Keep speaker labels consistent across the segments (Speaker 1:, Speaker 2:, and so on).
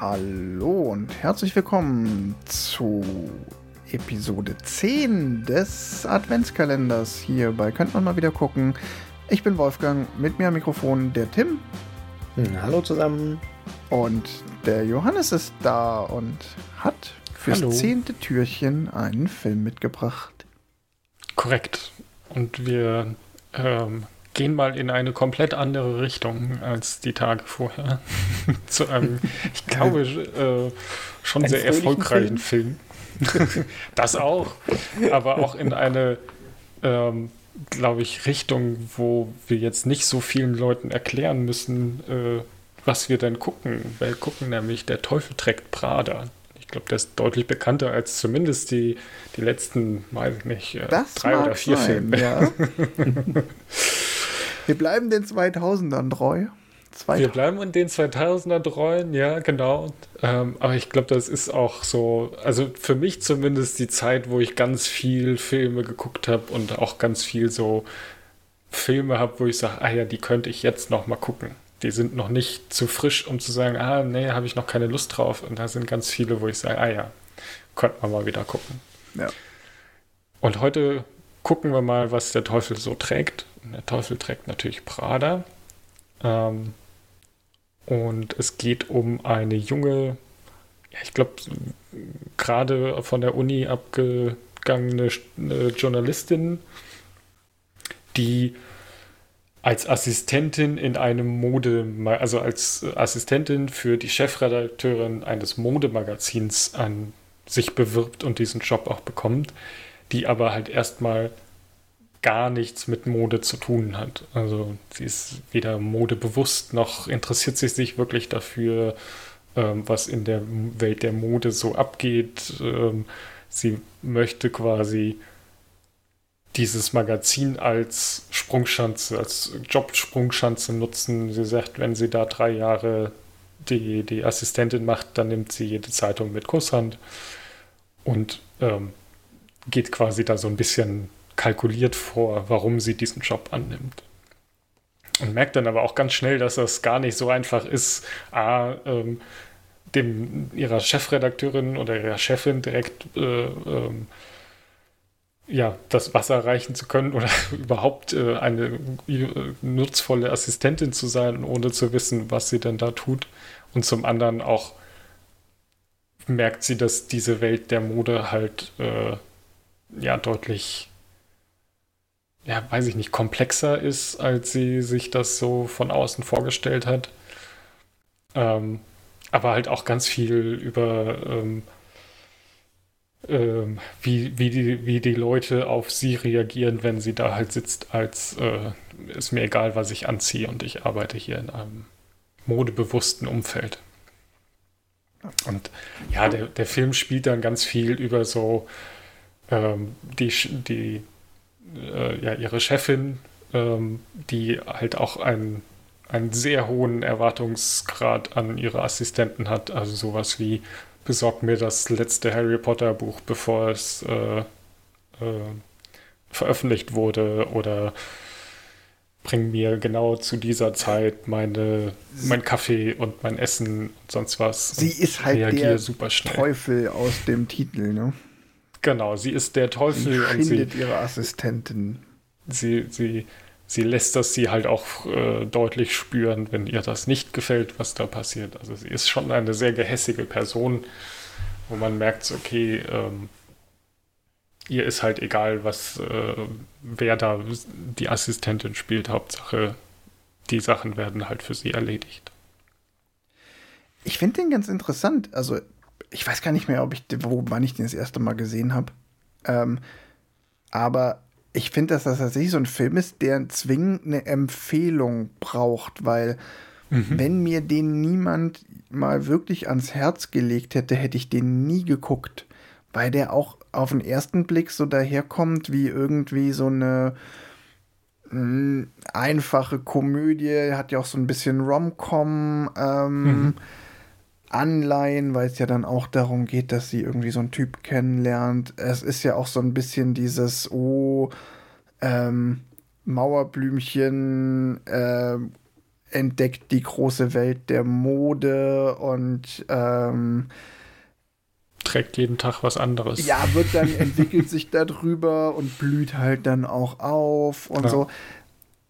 Speaker 1: Hallo und herzlich willkommen zu Episode 10 des Adventskalenders hier bei Könnt man mal wieder gucken. Ich bin Wolfgang, mit mir am Mikrofon der Tim.
Speaker 2: Hallo zusammen.
Speaker 1: Und der Johannes ist da und hat fürs
Speaker 3: Hallo.
Speaker 1: zehnte Türchen einen Film mitgebracht.
Speaker 3: Korrekt. Und wir ähm, gehen mal in eine komplett andere Richtung als die Tage vorher. Zu einem, ich glaube, äh, schon
Speaker 2: Einen
Speaker 3: sehr erfolgreichen Film. das auch. Aber auch in eine, ähm, glaube ich, Richtung, wo wir jetzt nicht so vielen Leuten erklären müssen, äh, was wir denn gucken. Wir gucken nämlich Der Teufel trägt Prada. Ich glaube, der ist deutlich bekannter als zumindest die, die letzten, weiß ich nicht, äh,
Speaker 1: Das
Speaker 3: drei oder vier
Speaker 1: sein,
Speaker 3: Filme.
Speaker 1: Ja. wir bleiben den 2000ern treu.
Speaker 3: Wir
Speaker 1: 2000
Speaker 3: bleiben in den 2000er treuen, ja, genau. Ähm, aber ich glaube, das ist auch so, also für mich zumindest die Zeit, wo ich ganz viel Filme geguckt habe und auch ganz viel so Filme habe, wo ich sage, ah ja, die könnte ich jetzt noch mal gucken. Die sind noch nicht zu frisch, um zu sagen, ah, nee, habe ich noch keine Lust drauf. Und da sind ganz viele, wo ich sage, ah ja, könnte man mal wieder gucken.
Speaker 1: Ja.
Speaker 3: Und heute gucken wir mal, was der Teufel so trägt. Der Teufel trägt natürlich Prada. Ähm, und es geht um eine junge, ja, ich glaube, gerade von der Uni abgegangene äh, Journalistin, die als Assistentin in einem Mode, also als Assistentin für die Chefredakteurin eines Modemagazins an sich bewirbt und diesen Job auch bekommt, die aber halt erstmal gar nichts mit Mode zu tun hat. Also sie ist weder modebewusst noch interessiert sie sich wirklich dafür, ähm, was in der Welt der Mode so abgeht. Ähm, sie möchte quasi dieses Magazin als Sprungschanze, als Jobsprungschanze nutzen. Sie sagt, wenn sie da drei Jahre die, die Assistentin macht, dann nimmt sie jede Zeitung mit Kusshand und ähm, geht quasi da so ein bisschen kalkuliert vor, warum sie diesen Job annimmt. Und merkt dann aber auch ganz schnell, dass das gar nicht so einfach ist, A, ähm, dem ihrer Chefredakteurin oder ihrer Chefin direkt äh, ähm, ja, das Wasser reichen zu können oder überhaupt äh, eine äh, nutzvolle Assistentin zu sein, ohne zu wissen, was sie denn da tut. Und zum anderen auch merkt sie, dass diese Welt der Mode halt äh, ja deutlich, ja, weiß ich nicht, komplexer ist, als sie sich das so von außen vorgestellt hat. Ähm, aber halt auch ganz viel über ähm, ähm, wie, wie, die, wie die Leute auf sie reagieren, wenn sie da halt sitzt, als äh, ist mir egal, was ich anziehe und ich arbeite hier in einem modebewussten Umfeld. Und ja, der, der Film spielt dann ganz viel über so ähm, die, die äh, ja, ihre Chefin, ähm, die halt auch einen, einen sehr hohen Erwartungsgrad an ihre Assistenten hat. Also sowas wie besorg mir das letzte Harry Potter Buch, bevor es äh, äh, veröffentlicht wurde oder bring mir genau zu dieser Zeit meine, mein Kaffee und mein Essen und sonst was.
Speaker 1: Sie ist halt der
Speaker 3: super schnell.
Speaker 1: Teufel aus dem Titel, ne?
Speaker 3: Genau, sie ist der
Speaker 1: Sie
Speaker 3: Teufel und sie,
Speaker 1: schindet ihre Assistentin.
Speaker 3: sie, sie, sie lässt das sie halt auch äh, deutlich spüren, wenn ihr das nicht gefällt, was da passiert. Also sie ist schon eine sehr gehässige Person, wo man merkt, okay, ähm, ihr ist halt egal, was äh, wer da die Assistentin spielt. Hauptsache, die Sachen werden halt für sie erledigt.
Speaker 1: Ich finde den ganz interessant. Also, ich weiß gar nicht mehr, ob ich, wo, wann ich den das erste Mal gesehen habe. Ähm, aber ich finde, dass das tatsächlich so ein Film ist, der zwingend eine Empfehlung braucht, weil wenn mir den niemand mal wirklich ans Herz gelegt hätte, hätte ich den nie geguckt, weil der auch auf den ersten Blick so daherkommt wie irgendwie so eine mh, einfache Komödie, hat ja auch so ein bisschen Rom-Com ähm, Anleihen, weil es ja dann auch darum geht, dass sie irgendwie so einen Typ kennenlernt. Es ist ja auch so ein bisschen dieses, oh, ähm, Mauerblümchen, ähm, entdeckt die große Welt der Mode und ähm,
Speaker 3: trägt jeden Tag was anderes.
Speaker 1: Ja, wird dann, entwickelt sich darüber und blüht halt dann auch auf und ja. so.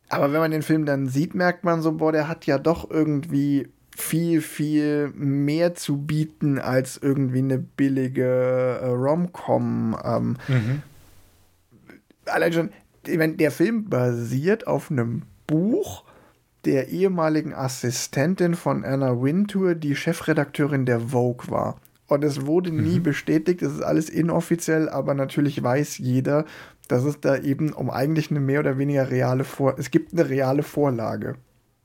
Speaker 1: Aber wenn man den Film dann sieht, merkt man so, boah, der hat ja doch irgendwie viel, viel mehr zu bieten als irgendwie eine billige äh, Rom-Com. Ähm, mhm. Allein schon, der Film basiert auf einem Buch der ehemaligen Assistentin von Anna Wintour, die Chefredakteurin der Vogue war. Und es wurde nie mhm. bestätigt, es ist alles inoffiziell, aber natürlich weiß jeder, dass es da eben um eigentlich eine mehr oder weniger reale Vor es gibt eine reale Vorlage.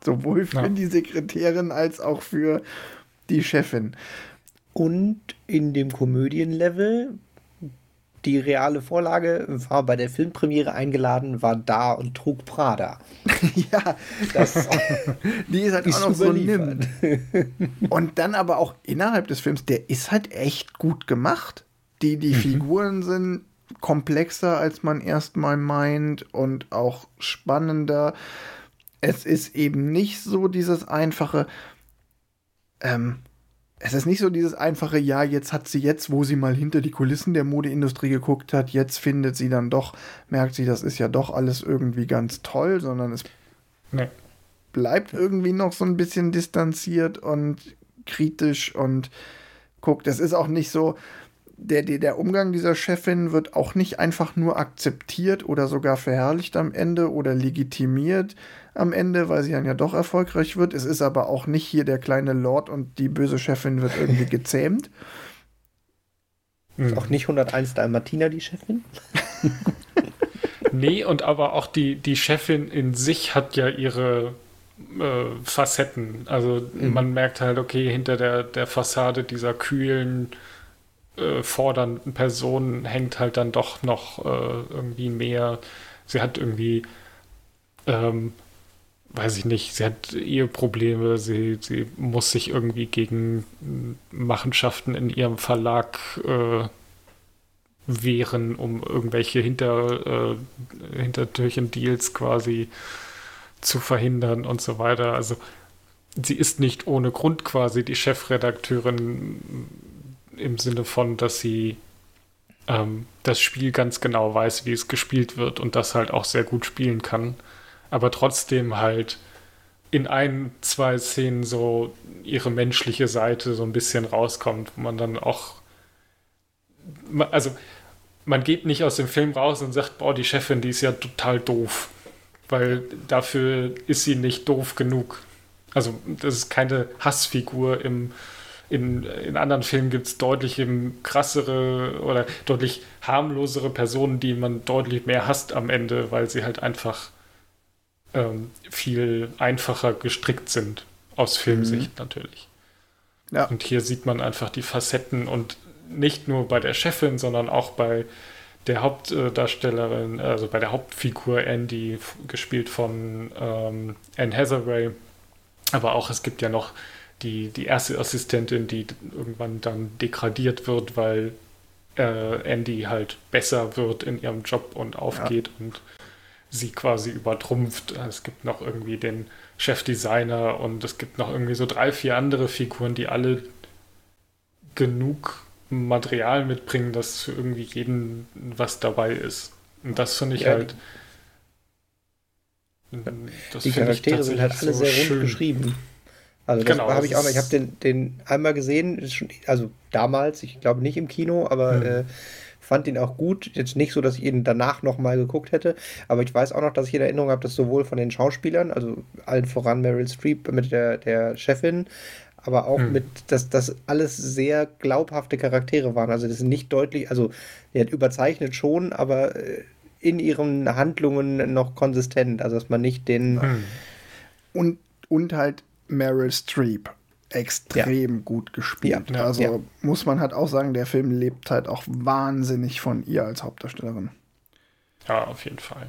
Speaker 1: Sowohl für ja. die Sekretärin als auch für die Chefin.
Speaker 2: Und in dem Komödienlevel die reale Vorlage war bei der Filmpremiere eingeladen, war da und trug Prada.
Speaker 1: ja, das, die ist halt auch noch so nimm. Und dann aber auch innerhalb des Films, der ist halt echt gut gemacht. Die, die mhm. Figuren sind komplexer, als man erstmal meint und auch spannender. Es ist eben nicht so dieses einfache, ähm, es ist nicht so dieses einfache, ja, jetzt hat sie jetzt, wo sie mal hinter die Kulissen der Modeindustrie geguckt hat, jetzt findet sie dann doch, merkt sie, das ist ja doch alles irgendwie ganz toll, sondern es nee. bleibt irgendwie noch so ein bisschen distanziert und kritisch und guckt, es ist auch nicht so, der, der, der Umgang dieser Chefin wird auch nicht einfach nur akzeptiert oder sogar verherrlicht am Ende oder legitimiert am Ende, weil sie dann ja doch erfolgreich wird. Es ist aber auch nicht hier der kleine Lord und die böse Chefin wird irgendwie gezähmt.
Speaker 2: Ist auch nicht 101 Dalmatiner die Chefin?
Speaker 3: nee, und aber auch die, die Chefin in sich hat ja ihre äh, Facetten. Also mhm. man merkt halt, okay, hinter der, der Fassade dieser kühlen, äh, fordernden Person hängt halt dann doch noch äh, irgendwie mehr. Sie hat irgendwie ähm, weiß ich nicht, sie hat Eheprobleme, sie, sie muss sich irgendwie gegen Machenschaften in ihrem Verlag äh, wehren, um irgendwelche Hinter, äh, Hintertürchen-Deals quasi zu verhindern und so weiter. Also sie ist nicht ohne Grund quasi die Chefredakteurin im Sinne von, dass sie ähm, das Spiel ganz genau weiß, wie es gespielt wird und das halt auch sehr gut spielen kann aber trotzdem halt in ein, zwei Szenen so ihre menschliche Seite so ein bisschen rauskommt, wo man dann auch, also man geht nicht aus dem Film raus und sagt, boah, die Chefin, die ist ja total doof, weil dafür ist sie nicht doof genug. Also das ist keine Hassfigur im in, in anderen Filmen gibt es deutlich krassere oder deutlich harmlosere Personen, die man deutlich mehr hasst am Ende, weil sie halt einfach ähm, viel einfacher gestrickt sind, aus Filmsicht mhm. natürlich. Ja. Und hier sieht man einfach die Facetten und nicht nur bei der Chefin, sondern auch bei der Hauptdarstellerin, also bei der Hauptfigur Andy, gespielt von ähm, Anne Hathaway. Aber auch es gibt ja noch die, die erste Assistentin, die irgendwann dann degradiert wird, weil äh, Andy halt besser wird in ihrem Job und aufgeht ja. und sie quasi übertrumpft. Es gibt noch irgendwie den Chefdesigner und es gibt noch irgendwie so drei, vier andere Figuren, die alle genug Material mitbringen, dass für irgendwie jeden was dabei ist. Und das finde ich ja, halt.
Speaker 2: die Charaktere sind halt alle so sehr rund geschrieben. Also das genau, habe ich auch noch. Ich habe den, den einmal gesehen, also damals, ich glaube nicht im Kino, aber hm. äh, fand ihn auch gut. Jetzt nicht so, dass ich ihn danach nochmal geguckt hätte, aber ich weiß auch noch, dass ich in Erinnerung habe, dass sowohl von den Schauspielern, also allen voran Meryl Streep mit der, der Chefin, aber auch hm. mit, dass das alles sehr glaubhafte Charaktere waren. Also das sind nicht deutlich, also er hat überzeichnet schon, aber äh, in ihren Handlungen noch konsistent. Also dass man nicht den. Hm.
Speaker 1: Und, und halt Meryl Streep extrem ja. gut gespielt. Ja, also ja. muss man halt auch sagen, der Film lebt halt auch wahnsinnig von ihr als Hauptdarstellerin.
Speaker 3: Ja, auf jeden Fall.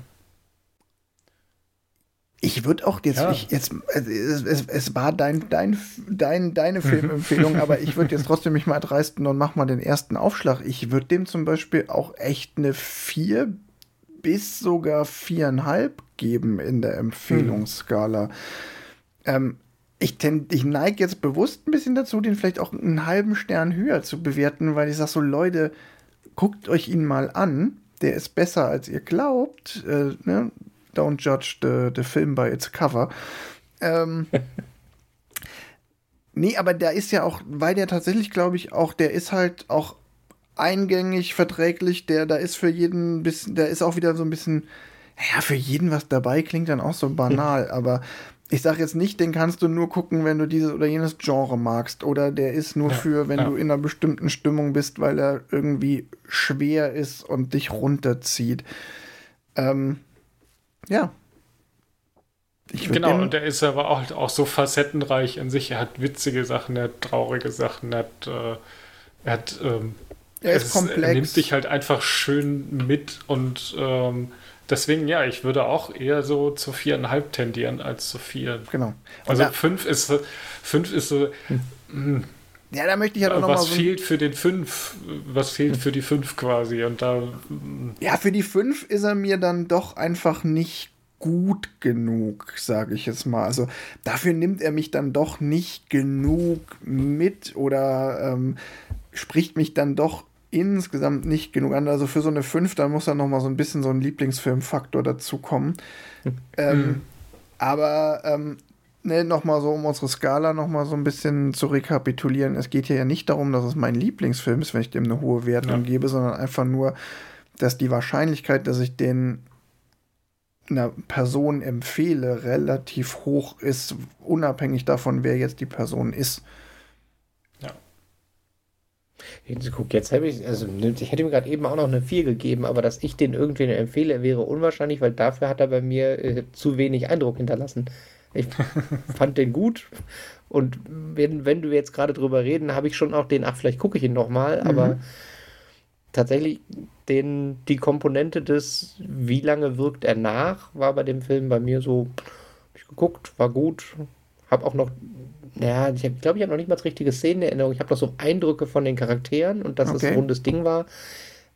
Speaker 1: Ich würde auch jetzt, ich, jetzt also es, es, es, war dein, dein, dein, deine Filmempfehlung, aber ich würde jetzt trotzdem mich mal dreisten und mach mal den ersten Aufschlag. Ich würde dem zum Beispiel auch echt eine 4 bis sogar viereinhalb geben in der Empfehlungsskala. Hm Ähm, ich, ich neige jetzt bewusst ein bisschen dazu, den vielleicht auch einen halben Stern höher zu bewerten, weil ich sage so, Leute, guckt euch ihn mal an. Der ist besser, als ihr glaubt. Äh, ne? Don't judge the, the film by its cover. Ähm, nee, aber der ist ja auch, weil der tatsächlich, glaube ich, auch, der ist halt auch eingängig, verträglich, der, da ist für jeden ein bisschen, der ist auch wieder so ein bisschen, ja, für jeden was dabei, klingt dann auch so banal, aber ich sage jetzt nicht, den kannst du nur gucken, wenn du dieses oder jenes Genre magst. Oder der ist nur ja, für, wenn ja. du in einer bestimmten Stimmung bist, weil er irgendwie schwer ist und dich runterzieht. Ähm, ja.
Speaker 3: genau, und der ist aber auch, auch so facettenreich in sich. Er hat witzige Sachen, er hat traurige Sachen, er hat, äh, er hat ähm,
Speaker 1: er ist komplex.
Speaker 3: Er nimmt dich halt einfach schön mit und ähm, Deswegen, ja, ich würde auch eher so zu viereinhalb tendieren als zu vier.
Speaker 1: Genau.
Speaker 3: Und also fünf ist, fünf ist so. Hm.
Speaker 1: hm. Ja, da möchte ich ja halt
Speaker 3: noch Was mal so fehlt für den fünf? Was fehlt für die fünf quasi? Und da.
Speaker 1: Hm. Ja, für die fünf ist er mir dann doch einfach nicht gut genug, sage ich jetzt mal. Also dafür nimmt er mich dann doch nicht genug mit oder ähm, spricht mich dann doch insgesamt nicht genug an. Also für so eine 5, da muss dann noch mal so ein bisschen so ein Lieblingsfilmfaktor dazukommen. ähm, mhm. Aber ähm, ne, noch mal so, um unsere Skala noch mal so ein bisschen zu rekapitulieren. Es geht hier ja nicht darum, dass es mein Lieblingsfilm ist, wenn ich dem eine hohe Wertung ja. gebe, sondern einfach nur, dass die Wahrscheinlichkeit, dass ich den einer Person empfehle, relativ hoch ist, unabhängig davon, wer jetzt die Person ist.
Speaker 2: Guck, jetzt habe ich, also ne, ich hätte mir gerade eben auch noch eine 4 gegeben, aber dass ich den irgendwen empfehle, wäre unwahrscheinlich, weil dafür hat er bei mir äh, zu wenig Eindruck hinterlassen. Ich fand den gut und wenn, wenn du jetzt gerade drüber reden, habe ich schon auch den, ach, vielleicht gucke ich ihn nochmal, mhm. aber tatsächlich den, die Komponente des, wie lange wirkt er nach, war bei dem Film bei mir so, ich geguckt, war gut, habe auch noch ja, ich glaube, ich habe noch nicht mal das richtige Szenenerinnerung. Ich habe noch so Eindrücke von den Charakteren und dass okay. es ein rundes Ding war.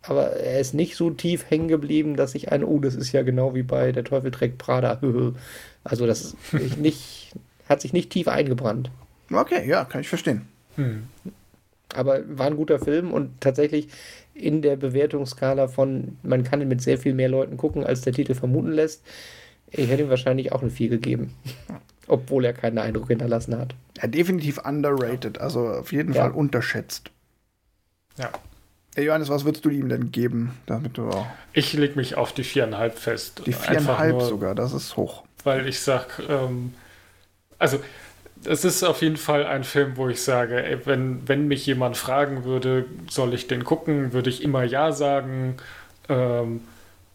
Speaker 2: Aber er ist nicht so tief hängen geblieben, dass ich ein, oh, das ist ja genau wie bei Der Teufel trägt Prada. also das nicht, hat sich nicht tief eingebrannt.
Speaker 1: Okay, ja, kann ich verstehen. Hm.
Speaker 2: Aber war ein guter Film und tatsächlich in der Bewertungsskala von, man kann ihn mit sehr viel mehr Leuten gucken, als der Titel vermuten lässt. Ich hätte ihm wahrscheinlich auch eine 4 gegeben obwohl er keinen Eindruck hinterlassen hat.
Speaker 1: Ja, definitiv underrated, also auf jeden ja. Fall unterschätzt.
Speaker 3: Ja.
Speaker 1: Hey Johannes, was würdest du ihm denn geben, damit du auch
Speaker 3: Ich lege mich auf die viereinhalb fest.
Speaker 1: Die viereinhalb sogar, das ist hoch.
Speaker 3: Weil ich sag, ähm, also es ist auf jeden Fall ein Film, wo ich sage, ey, wenn, wenn mich jemand fragen würde, soll ich den gucken, würde ich immer ja sagen. Ähm,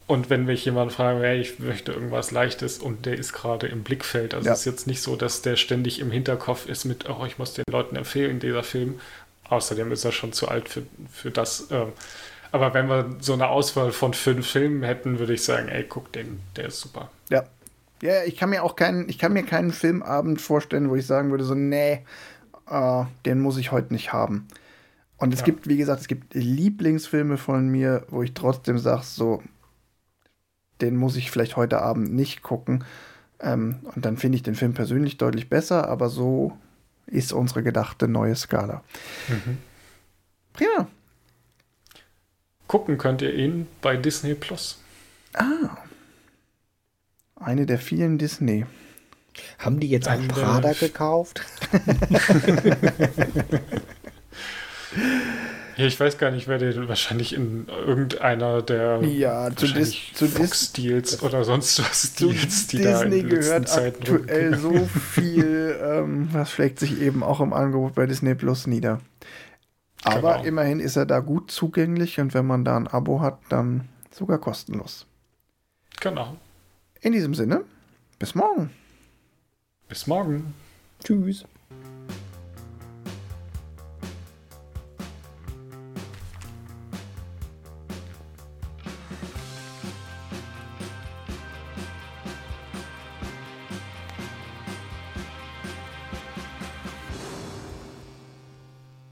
Speaker 3: und wenn mich jemand fragt, hey, ich möchte irgendwas Leichtes und der ist gerade im Blickfeld, also ja. es ist jetzt nicht so, dass der ständig im Hinterkopf ist mit, oh, ich muss den Leuten empfehlen, dieser Film. Außerdem ist er schon zu alt für, für das. Ähm, aber wenn wir so eine Auswahl von fünf Filmen hätten, würde ich sagen, ey, guck den, der ist super.
Speaker 1: Ja. Ja, ich kann mir auch keinen, ich kann mir keinen Filmabend vorstellen, wo ich sagen würde, so, nee, äh, den muss ich heute nicht haben. Und es ja. gibt, wie gesagt, es gibt Lieblingsfilme von mir, wo ich trotzdem sage, so, den muss ich vielleicht heute Abend nicht gucken. Ähm, und dann finde ich den Film persönlich deutlich besser, aber so ist unsere gedachte neue Skala. Mhm. Prima.
Speaker 3: Gucken könnt ihr ihn bei Disney Plus.
Speaker 1: Ah. Eine der vielen Disney.
Speaker 2: Haben die jetzt einen Prada gekauft?
Speaker 3: Ja, ich weiß gar nicht, wer der wahrscheinlich in irgendeiner der
Speaker 1: ja, zu, Dis
Speaker 3: zu Fox-Deals oder sonst was
Speaker 1: Deals, die Disney da in gehört Zeiten aktuell rumgehen. so viel, ähm, was schlägt sich eben auch im Angebot bei Disney Plus nieder. Aber genau. immerhin ist er da gut zugänglich und wenn man da ein Abo hat, dann sogar kostenlos.
Speaker 3: Genau.
Speaker 1: In diesem Sinne, bis morgen.
Speaker 3: Bis morgen.
Speaker 1: Tschüss.